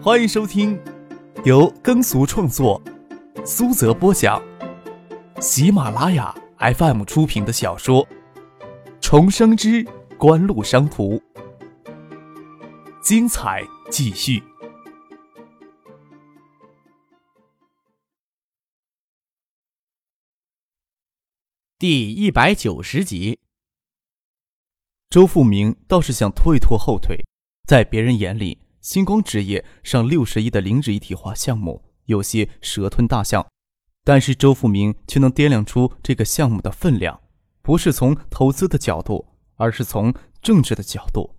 欢迎收听由耕俗创作、苏泽播讲、喜马拉雅 FM 出品的小说《重生之官路商途》，精彩继续，第一百九十集。周富明倒是想拖一拖后腿，在别人眼里。星光纸业上六十亿的零脂一体化项目有些蛇吞大象，但是周富明却能掂量出这个项目的分量，不是从投资的角度，而是从政治的角度。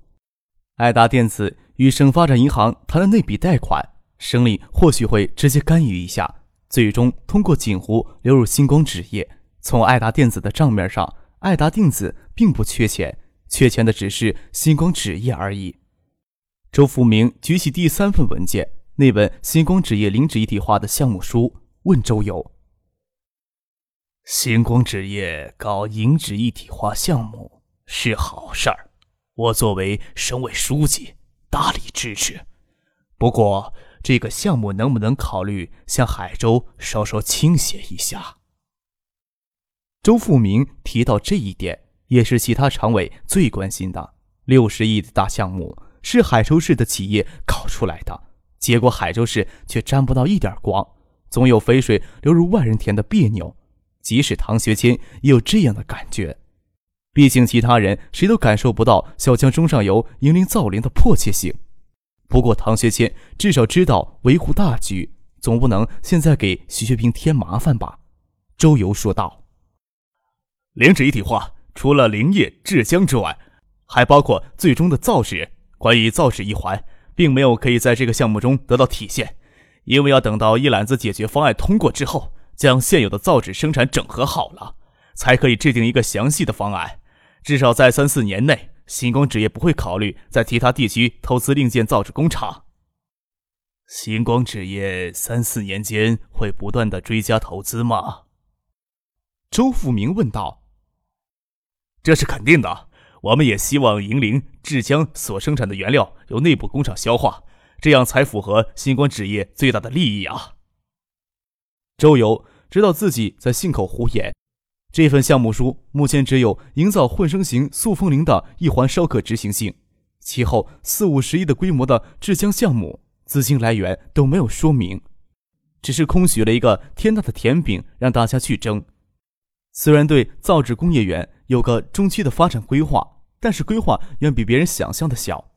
爱达电子与省发展银行谈的那笔贷款，省里或许会直接干预一下，最终通过锦湖流入星光纸业。从爱达电子的账面上，爱达电子并不缺钱，缺钱的只是星光纸业而已。周福明举起第三份文件，那本星光纸业零脂一体化的项目书，问周游：“星光纸业搞银脂一体化项目是好事儿，我作为省委书记大力支持。不过，这个项目能不能考虑向海州稍稍倾斜一下？”周富明提到这一点，也是其他常委最关心的六十亿的大项目。是海州市的企业搞出来的，结果海州市却沾不到一点光，总有肥水流入外人田的别扭。即使唐学谦也有这样的感觉，毕竟其他人谁都感受不到小江中上游迎林造林的迫切性。不过唐学谦至少知道维护大局，总不能现在给徐学平添麻烦吧？周游说道：“零脂一体化除了林业制浆之外，还包括最终的造纸。”关于造纸一环，并没有可以在这个项目中得到体现，因为要等到一揽子解决方案通过之后，将现有的造纸生产整合好了，才可以制定一个详细的方案。至少在三四年内，星光纸业不会考虑在其他地区投资另建造纸工厂。星光纸业三四年间会不断的追加投资吗？周富明问道。这是肯定的。我们也希望银陵制浆所生产的原料由内部工厂消化，这样才符合星光纸业最大的利益啊！周游知道自己在信口胡言，这份项目书目前只有营造混生型塑封林的一环稍可执行性，其后四五十亿的规模的制浆项目资金来源都没有说明，只是空许了一个天大的甜饼让大家去争。虽然对造纸工业园有个中期的发展规划，但是规划远比别人想象的小。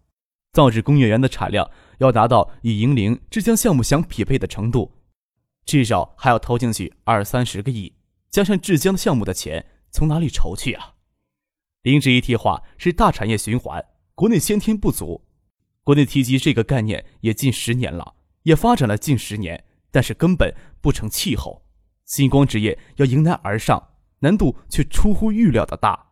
造纸工业园的产量要达到与银陵制浆项目相匹配的程度，至少还要投进去二三十个亿，加上制浆项目的钱，从哪里筹去啊？零脂一体化是大产业循环，国内先天不足。国内提及这个概念也近十年了，也发展了近十年，但是根本不成气候。星光纸业要迎难而上。难度却出乎预料的大。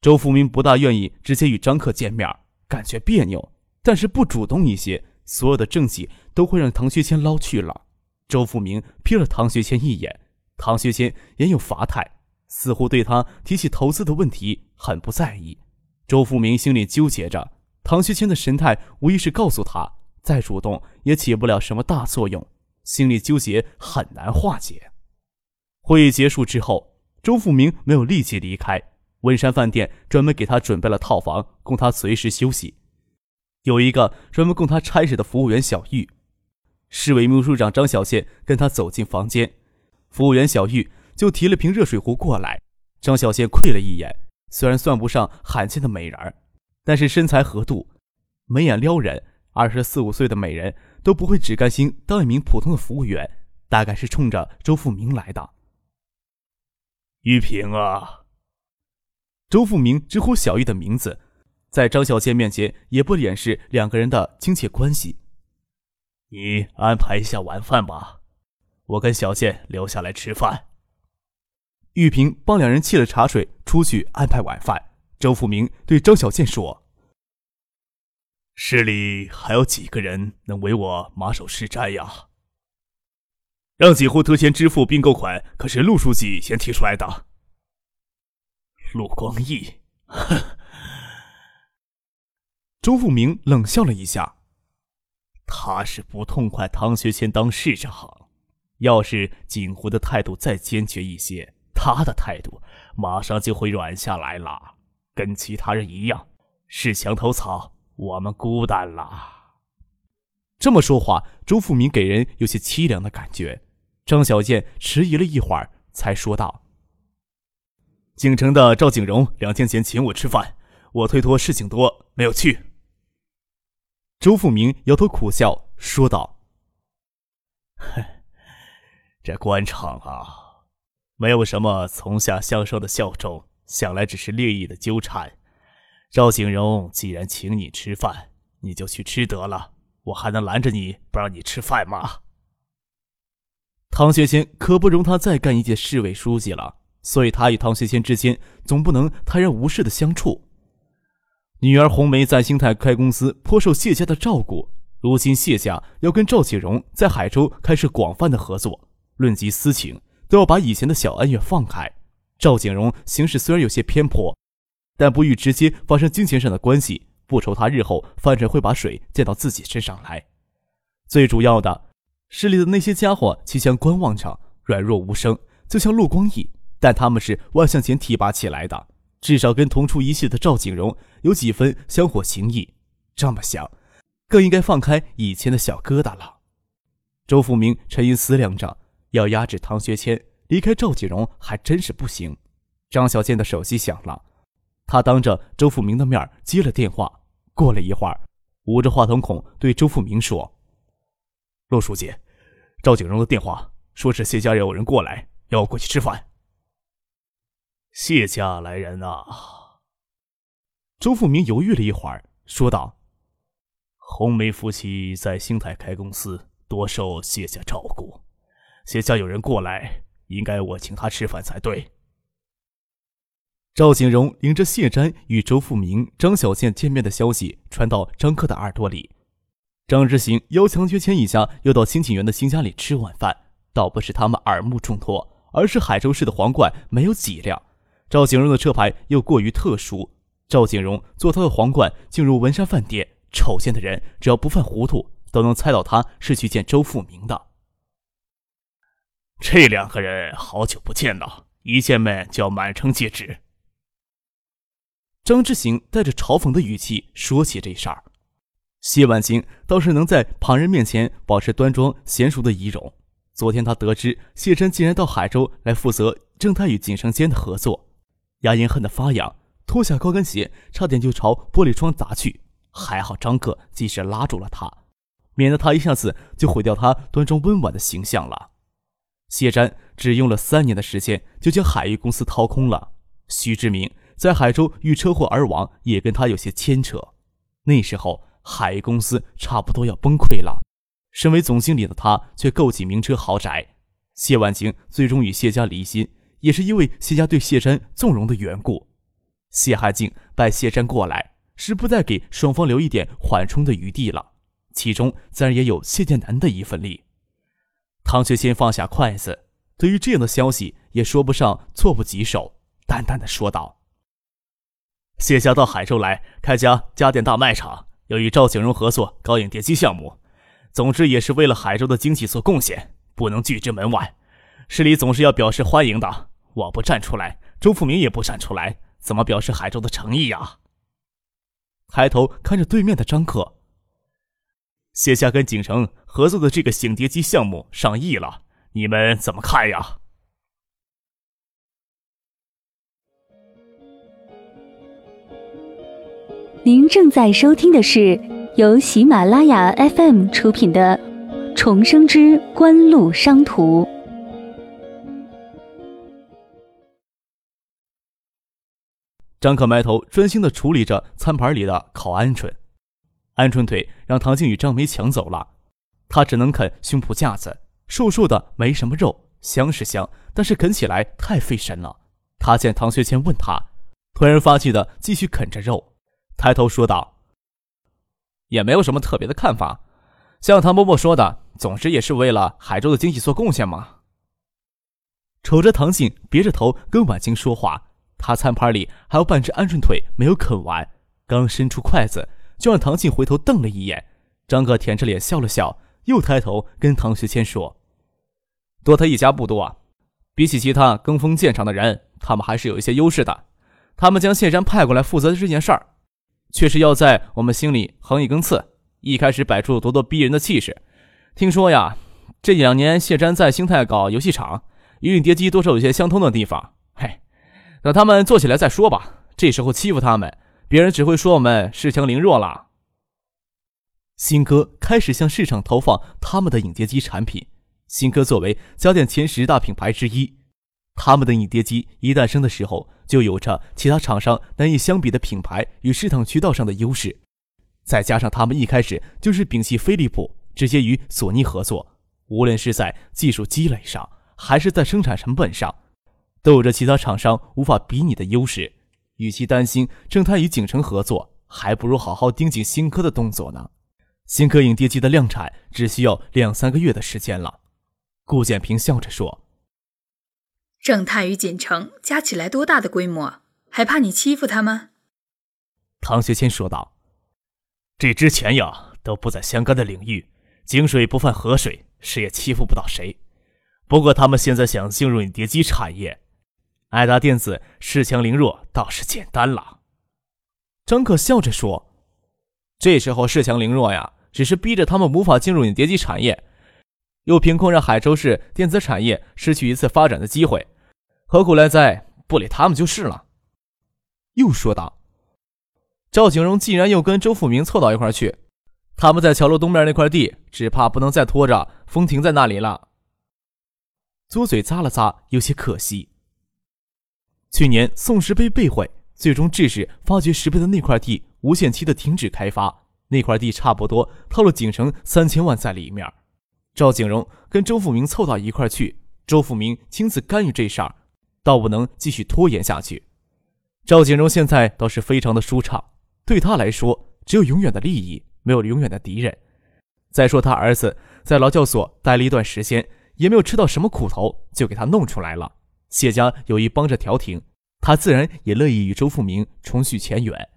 周福明不大愿意直接与张克见面，感觉别扭。但是不主动一些，所有的政绩都会让唐学谦捞去了。周福明瞥了唐学谦一眼，唐学谦也有乏态，似乎对他提起投资的问题很不在意。周福明心里纠结着，唐学谦的神态无疑是告诉他，再主动也起不了什么大作用，心里纠结很难化解。会议结束之后，周富明没有立即离开。温山饭店专门给他准备了套房，供他随时休息。有一个专门供他差事的服务员小玉。市委秘书长张小倩跟他走进房间，服务员小玉就提了瓶热水壶过来。张小倩窥了一眼，虽然算不上罕见的美人但是身材合度，眉眼撩人，二十四五岁的美人都不会只甘心当一名普通的服务员，大概是冲着周富明来的。玉萍啊，周富明直呼小玉的名字，在张小倩面前也不掩饰两个人的亲切关系。你安排一下晚饭吧，我跟小倩留下来吃饭。玉萍帮两人沏了茶水，出去安排晚饭。周富明对张小倩说：“市里还有几个人能为我马首是瞻呀？”让几户提前支付并购款，可是陆书记先提出来的。陆光义，哼！周富明冷笑了一下。他是不痛快唐学谦当市长。要是锦湖的态度再坚决一些，他的态度马上就会软下来了，跟其他人一样，是墙头草，我们孤单了。这么说话，周富明给人有些凄凉的感觉。张小健迟疑了一会儿，才说道：“京城的赵景荣两天前请我吃饭，我推脱事情多，没有去。”周富明摇头苦笑说道：“，这官场啊，没有什么从下向上的效忠，想来只是利益的纠缠。赵景荣既然请你吃饭，你就去吃得了，我还能拦着你不让你吃饭吗？”唐学谦可不容他再干一届市委书记了，所以他与唐学谦之间总不能泰然无事的相处。女儿红梅在兴泰开公司，颇受谢家的照顾。如今谢家要跟赵启荣在海州开始广泛的合作，论及私情，都要把以前的小恩怨放开。赵景荣行事虽然有些偏颇，但不欲直接发生金钱上的关系，不愁他日后反正会把水溅到自己身上来。最主要的，市里的那些家伙即将观望着，软弱无声，就像陆光义，但他们是万向前提拔起来的。至少跟同出一系的赵景荣有几分香火情谊，这么想，更应该放开以前的小疙瘩了。周富明沉吟思量着，要压制唐学谦离开赵景荣还真是不行。张小健的手机响了，他当着周富明的面接了电话。过了一会儿，捂着话筒孔对周富明说：“陆书记，赵景荣的电话说是谢家有人过来，要我过去吃饭。”谢家来人啊！周富明犹豫了一会儿，说道：“红梅夫妻在兴泰开公司，多受谢家照顾。谢家有人过来，应该我请他吃饭才对。”赵景荣领着谢瞻与周富明、张小健见面的消息传到张克的耳朵里。张之行邀强学谦一家又到新景园的新家里吃晚饭，倒不是他们耳目众多，而是海州市的皇冠没有几辆。赵景荣的车牌又过于特殊，赵景荣坐他的皇冠进入文山饭店，瞅见的人只要不犯糊涂，都能猜到他是去见周富明的。这两个人好久不见了，一见面就要满城皆知。张之行带着嘲讽的语气说起这事儿，谢婉清倒是能在旁人面前保持端庄娴熟的仪容。昨天他得知谢琛竟然到海州来负责正泰与锦城间的合作。牙龈恨得发痒，脱下高跟鞋，差点就朝玻璃窗砸去。还好张克及时拉住了他，免得他一下子就毁掉他端庄温婉的形象了。谢詹只用了三年的时间，就将海域公司掏空了。徐志明在海州遇车祸而亡，也跟他有些牵扯。那时候海域公司差不多要崩溃了，身为总经理的他却购起名车豪宅。谢婉晴最终与谢家离心。也是因为谢家对谢山纵容的缘故，谢海静拜谢山过来，是不再给双方留一点缓冲的余地了。其中自然也有谢剑南的一份力。唐学谦放下筷子，对于这样的消息也说不上措不及手，淡淡的说道：“谢家到海州来开家家电大卖场，要与赵景荣合作搞影碟机项目，总之也是为了海州的经济做贡献，不能拒之门外。市里总是要表示欢迎的。”我不站出来，周富明也不站出来，怎么表示海州的诚意呀？抬头看着对面的张克，谢家跟景城合作的这个醒碟机项目上亿了，你们怎么看呀？您正在收听的是由喜马拉雅 FM 出品的《重生之官路商途》。张可埋头专心的处理着餐盘里的烤鹌鹑，鹌鹑腿让唐静与张梅抢走了，他只能啃胸脯架子，瘦瘦的没什么肉，香是香，但是啃起来太费神了。他见唐学谦问他，突然发气的继续啃着肉，抬头说道：“也没有什么特别的看法，像唐伯伯说的，总之也是为了海州的经济做贡献嘛。”瞅着唐静别着头跟婉清说话。他餐盘里还有半只鹌鹑腿没有啃完，刚伸出筷子，就让唐静回头瞪了一眼。张哥舔着脸笑了笑，又抬头跟唐学谦说：“多他一家不多，比起其他跟风建厂的人，他们还是有一些优势的。他们将谢山派过来负责这件事儿，确实要在我们心里横一根刺。一开始摆出咄咄逼人的气势，听说呀，这两年谢山在兴泰搞游戏厂，与影碟机多少有些相通的地方。嘿，等他们做起来再说吧。这时候欺负他们，别人只会说我们恃强凌弱了。”新科开始向市场投放他们的影碟机产品。新科作为家电前十大品牌之一，他们的影碟机一诞生的时候，就有着其他厂商难以相比的品牌与市场渠道上的优势。再加上他们一开始就是摒弃飞利浦，直接与索尼合作，无论是在技术积累上，还是在生产成本上，都有着其他厂商无法比拟的优势。与其担心正泰与景城合作，还不如好好盯紧新科的动作呢。新科影碟机的量产只需要两三个月的时间了，顾建平笑着说：“正泰与锦城加起来多大的规模？还怕你欺负他们？”唐学谦说道：“这之前呀，都不在相干的领域，井水不犯河水，谁也欺负不到谁。不过他们现在想进入影碟机产业，爱达电子恃强凌弱倒是简单了。”张可笑着说：“这时候恃强凌弱呀。”只是逼着他们无法进入影碟机产业，又凭空让海州市电子产业失去一次发展的机会，何苦来哉？不理他们就是了。又说道：“赵景荣既然又跟周富明凑到一块去，他们在桥楼东面那块地，只怕不能再拖着风停在那里了。”嘬嘴咂了咂，有些可惜。去年宋石碑被毁，最终致使发掘石碑的那块地无限期的停止开发。那块地差不多套了景城三千万在里面，赵景荣跟周富明凑到一块去，周富明亲自干预这事儿，倒不能继续拖延下去。赵景荣现在倒是非常的舒畅，对他来说，只有永远的利益，没有永远的敌人。再说他儿子在劳教所待了一段时间，也没有吃到什么苦头，就给他弄出来了。谢家有意帮着调停，他自然也乐意与周富明重续前缘，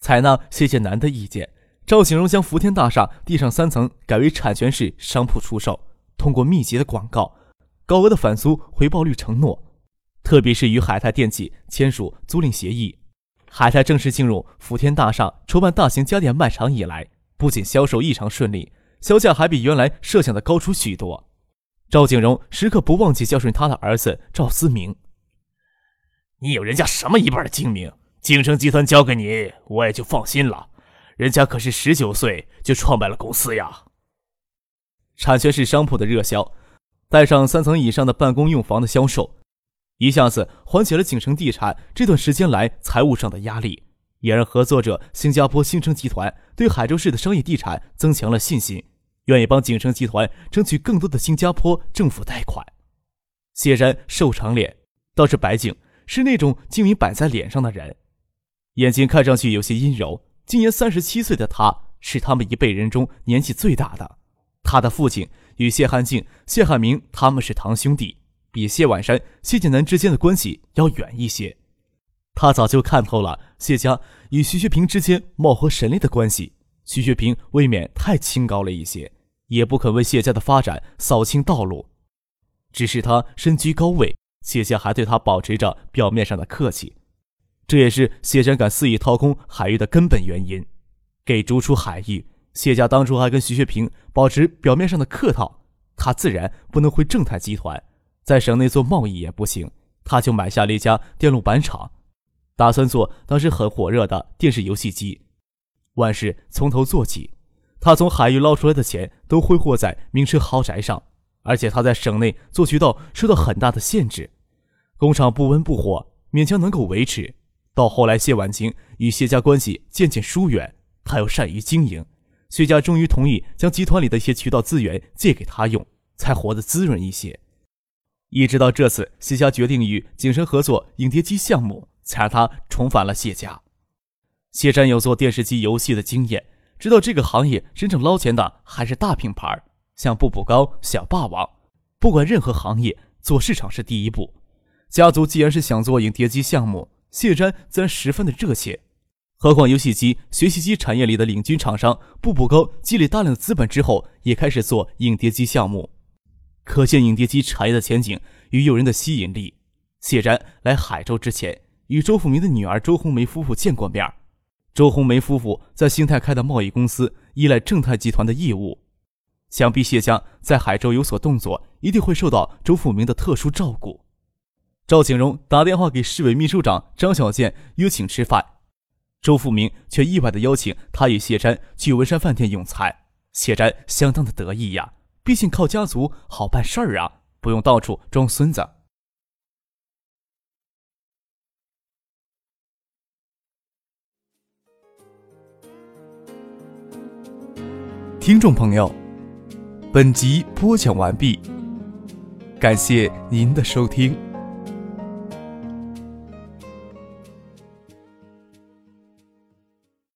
采纳谢谢南的意见。赵景荣将福天大厦地上三层改为产权式商铺出售，通过密集的广告、高额的返租回报率承诺，特别是与海泰电器签署租赁协议，海泰正式进入福天大厦筹办大型家电卖场以来，不仅销售异常顺利，销价还比原来设想的高出许多。赵景荣时刻不忘记教训他的儿子赵思明：“你有人家什么一半的精明？景城集团交给你，我也就放心了。”人家可是十九岁就创办了公司呀！产权式商铺的热销，带上三层以上的办公用房的销售，一下子缓解了景城地产这段时间来财务上的压力，也让合作者新加坡新城集团对海州市的商业地产增强了信心，愿意帮景城集团争取更多的新加坡政府贷款。谢然瘦长脸，倒是白净，是那种精明摆在脸上的人，眼睛看上去有些阴柔。今年三十七岁的他，是他们一辈人中年纪最大的。他的父亲与谢汉静、谢汉明他们是堂兄弟，比谢婉山、谢建南之间的关系要远一些。他早就看透了谢家与徐学平之间貌合神离的关系。徐学平未免太清高了一些，也不肯为谢家的发展扫清道路。只是他身居高位，谢家还对他保持着表面上的客气。这也是谢山敢肆意掏空海域的根本原因。给逐出海域，谢家当初还跟徐学平保持表面上的客套，他自然不能回正泰集团，在省内做贸易也不行，他就买下了一家电路板厂，打算做当时很火热的电视游戏机。万事从头做起，他从海域捞出来的钱都挥霍在名车豪宅上，而且他在省内做渠道受到很大的限制，工厂不温不火，勉强能够维持。到后来，谢婉清与谢家关系渐渐疏远，他又善于经营，谢家终于同意将集团里的一些渠道资源借给他用，才活得滋润一些。一直到这次，谢家决定与景深合作影碟机项目，才让他重返了谢家。谢山有做电视机游戏的经验，知道这个行业真正捞钱的还是大品牌，像步步高、小霸王。不管任何行业，做市场是第一步。家族既然是想做影碟机项目，谢瞻自然十分的热切，何况游戏机、学习机产业里的领军厂商步步高积累大量的资本之后，也开始做影碟机项目，可见影碟机产业的前景与诱人的吸引力。谢詹来海州之前，与周富明的女儿周红梅夫妇见过面。周红梅夫妇在兴泰开的贸易公司依赖正泰集团的业务，想必谢江在海州有所动作，一定会受到周富明的特殊照顾。赵景荣打电话给市委秘书长张小建约请吃饭。周富明却意外的邀请他与谢瞻去文山饭店用餐，谢瞻相当的得意呀，毕竟靠家族好办事儿啊，不用到处装孙子。听众朋友，本集播讲完毕，感谢您的收听。